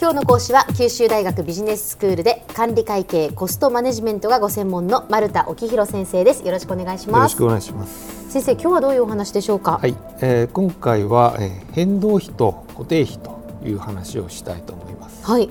今日の講師は九州大学ビジネススクールで管理会計コストマネジメントがご専門の丸田沖弘先生です。よろしくお願いします。よろしくお願いします。先生今日はどういうお話でしょうか？はい、えー、今回は、えー、変動費と固定費という話をしたいと思います。はい。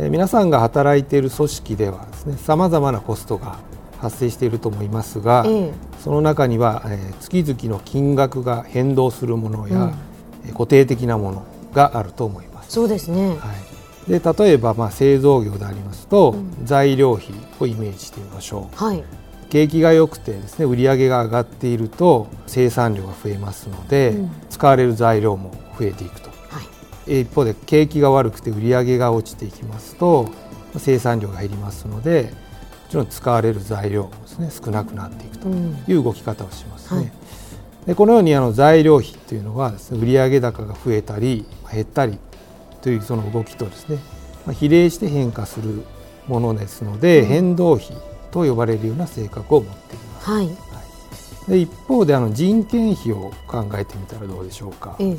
えー、皆さんが働いている組織ではですね様々なコストが発生していると思いますが、ええ、その中には、えー、月々の金額が変動するものや、うん、固定的なものがあると思います。そうですね、はい、で例えば、まあ、製造業でありますと、うん、材料費をイメージしてみましょう。はい。景気が良くてですね売上が上がっていると生産量が増えますので、うん、使われる材料も増えていくと、はい、一方で景気が悪くて売上が落ちていきますと生産量が減りますのでちろん使われる材料もですね少なくなっていくという動き方をしますね。うんはい、でこのようにあの材料費というのはですね売上高が増えたり減ったりというその動きとですね、まあ、比例して変化するものですので、うん、変動費と呼ばれるような性格を持っています。はい、はい、で一方であの人件費を考えてみたらどうでしょうか。え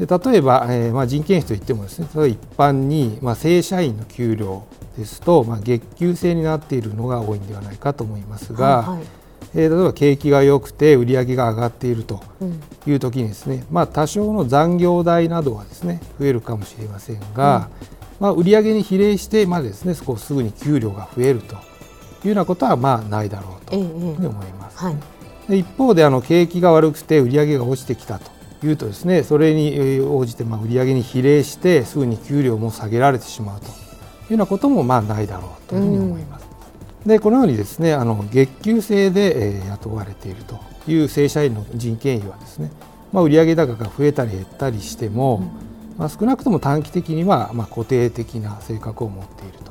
え、で例えば、えーまあ、人件費といってもですね例えば一般に、まあ、正社員の給料ですと、まあ、月給制になっているのが多いんではないかと思いますが、はいはい、えー、例えば景気が良くて売り上げが上がっているという時にですね、うん、まあ、多少の残業代などはですね増えるかもしれませんが、うん、まあ、売上に比例してまでですねそこすぐに給料が増えるというようなことはまあないだろうというふうに思います、はい、一方であの景気が悪くて売り上げが落ちてきたというとですねそれに応じてまあ売上に比例してすぐに給料も下げられてしまうというようなこともまあないだろうというふうに思います。でこのようにですねあの月給制で、えー、雇われているという正社員の人件費はですね、まあ、売上高が増えたり減ったりしても、うん、まあ、少なくとも短期的にはまあ固定的な性格を持っているという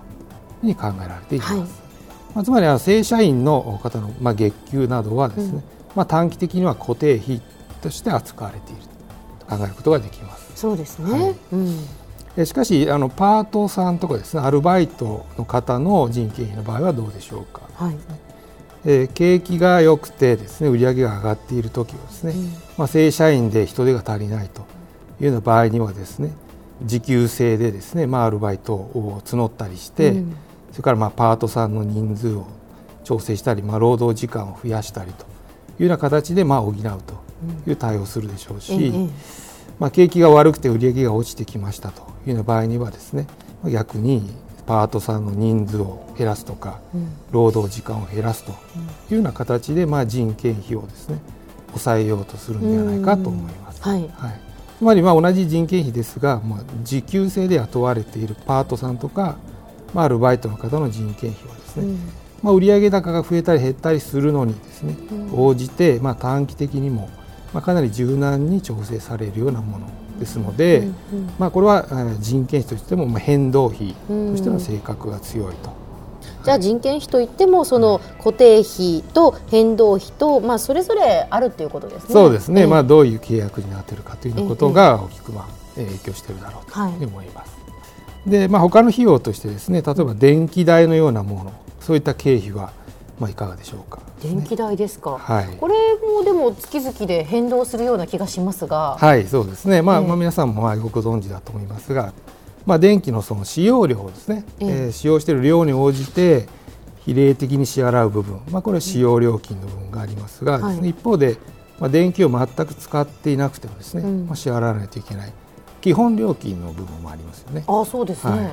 ふうに考えられています。はい、まあ、つまりは正社員の方のまあ月給などはですね、うん、まあ、短期的には固定費として扱われていると考えることができます。そうですね、はい、うんしかしあのパートさんとかですねアルバイトの方の人件費の場合はどうでしょうか、はい。えー、景気が良くてですね売上が上がっている時はですね、うん、まあ、正社員で人手が足りないというような場合にはですね時給制でですね、まあ、アルバイトを募ったりして、うん、それからまあパートさんの人数を調整したり、まあ、労働時間を増やしたりというような形でまあ補うという対応をするでしょうし、うんまあ、景気が悪くて売り上げが落ちてきましたというような場合にはですね逆にパートさんの人数を減らすとか、うん、労働時間を減らすというような形で、まあ、人件費をですね抑えようとするんではないかと思います。はい、はい、つまりまあ同じ人件費ですが、まあ、時給制で雇われているパートさんとか、まあ、アルバイトの方の人件費はですね、うん、まあ、売上高が増えたり減ったりするのにですね、うん、応じて、まあ、短期的にもまあ、かなり柔軟に調整されるようなものですので、うんうん、まあ、これは人件費としても変動費としての性格が強いと。じゃあ人件費といってもその固定費と変動費と、まあ、それぞれあるっていうことですね。そうですね、えー、まあ、どういう契約になっているかということが大きくまあ影響しているだろうと思います。はい、でまあ、他の費用としてですね例えば電気代のようなものそういった経費はまあ、いかがでしょうか、電気代ですか、はい、これもでも月々で変動するような気がしますが。はいそうですね、まあ、えー、まあ皆さんもよくご存知だと思いますが、まあ、電気のその使用量ですね、えー、えー、使用している量に応じて比例的に支払う部分、まあ、これは使用料金の部分がありますが、はい、一方で、まあ、電気を全く使っていなくてもですね、うん、まあ、支払わないといけない。基本料金の部分もありますよね。あそうですね、はい、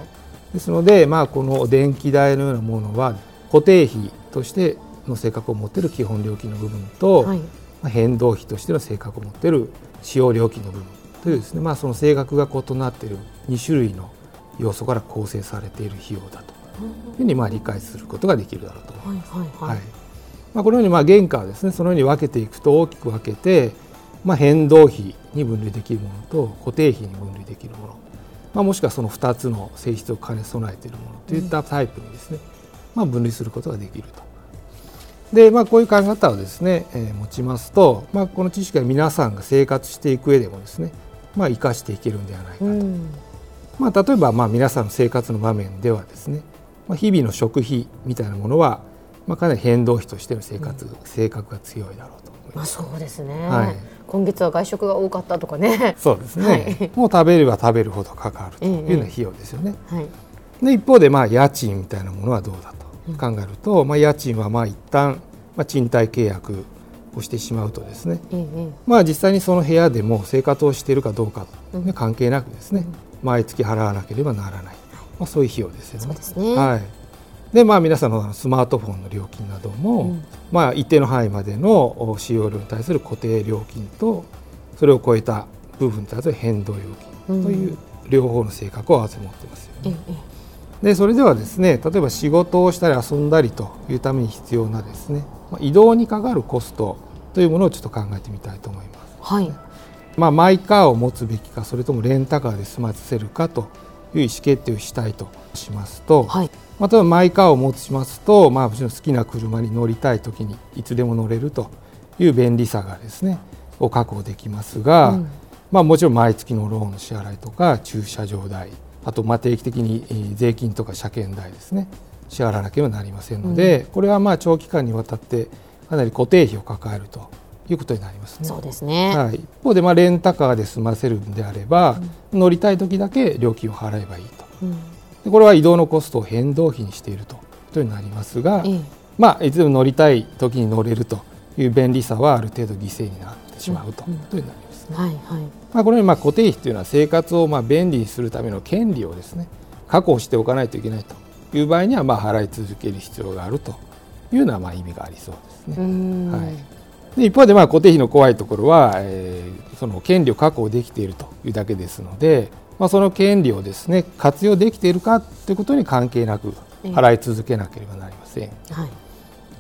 ですので、まあ、この電気代のようなものは固定費としての性格を持っている基本料金の部分と、はい、変動費としての性格を持っている使用料金の部分というですね、まあ、その性格が異なっている2種類の要素から構成されている費用だというふうにまあ理解することができるだろうと思います。はいはいはい、まあ、このようにまあ原価はですねそのように分けていくと大きく分けて、まあ、変動費に分類できるものと固定費に分類できるもの、まあ、もしくはその2つの性質を兼ね備えているものといったタイプにですね、まあ、分類することができると。で、まあ、こういう考え方をですね、えー、持ちますと、まあ、この知識は皆さんが生活していく上でもですね、まあ、生かしていけるんではないかと。うん、まあ、例えば、まあ、皆さんの生活の場面ではですね、まあ、日々の食費みたいなものは、まあ、かなり変動費としての生活、うん、性格が強いだろうと思います。まあ、そうですね、はい。今月は外食が多かったとかね。そうですね、はい、もう食べれば食べるほどかかるというような費用ですよね、ええはい、で一方でまあ家賃みたいなものはどうだと考えると、うん、まあ、家賃はまあ一旦まあ賃貸契約をしてしまうとですね、ええ、まあ実際にその部屋でも生活をしているかどうか、ね、関係なくですね、毎月払わなければならない、まあ、そういう費用ですよね。ね。はい。でまあ、皆さんのスマートフォンの料金なども、うん、まあ、一定の範囲までの使用量に対する固定料金とそれを超えた部分に対する変動料金という両方の性格を併せ持ってますよね。うん、でそれではですね例えば仕事をしたり遊んだりというために必要なですね移動にかかるコストというものをちょっと考えてみたいと思います。はい。まあ、マイカーを持つべきかそれともレンタカーで済ませるかという意思決定をしたいとしますと、はい、まあ、例えばマイカーを持ちますと、まあ、もちろん好きな車に乗りたい時にいつでも乗れるという便利さがですねを確保できますが、うん、まあ、もちろん毎月のローンの支払いとか駐車場代あとまあ定期的に税金とか車検代ですね支払わなければなりませんので、うん、これはまあ長期間にわたってかなり固定費を抱えるということになりますね。そうですね。はい。一方でまあレンタカーで済ませるんであれば、うん、乗りたい時だけ料金を払えばいいと。うん、でこれは移動のコストを変動費にしているということになりますが、ええ、まあいつでも乗りたい時に乗れるという便利さはある程度犠牲になってしまうということになりますね。はいはい。まあこれまあ固定費というのは生活をまあ便利にするための権利をですね確保しておかないといけないという場合にはまあ払い続ける必要があるというようなまあ意味がありそうですね。はい。で一方でまあ固定費の怖いところは、えー、その権利を確保できているというだけですので、まあ、その権利をですね活用できているかということに関係なく払い続けなければなりません。はい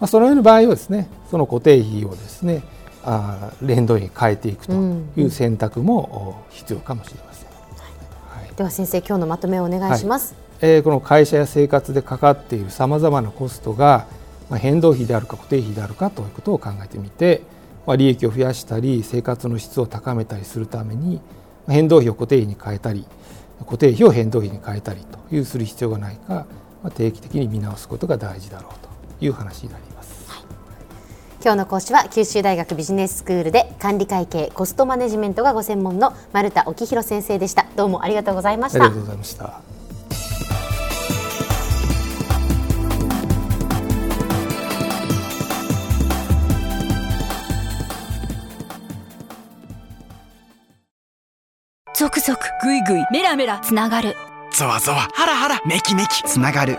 まあ、そのような場合はですねその固定費をですねあ連動に変えていくという選択も必要かもしれません。はい、では先生今日のまとめをお願いします。はい、えー、この会社や生活でかかっているさまざまなコストがまあ、変動費であるか固定費であるかということを考えてみて、まあ、利益を増やしたり生活の質を高めたりするために変動費を固定費に変えたり固定費を変動費に変えたりというする必要がないか、まあ、定期的に見直すことが大事だろうという話になります。はい、今日の講師は九州大学ビジネススクールで管理会計コストマネジメントがご専門の丸田沖弘先生でした。どうもありがとうございました。ありがとうございました。ゾクゾクグイグイメラメラつながる。ゾワゾワハラハラメキメキつながる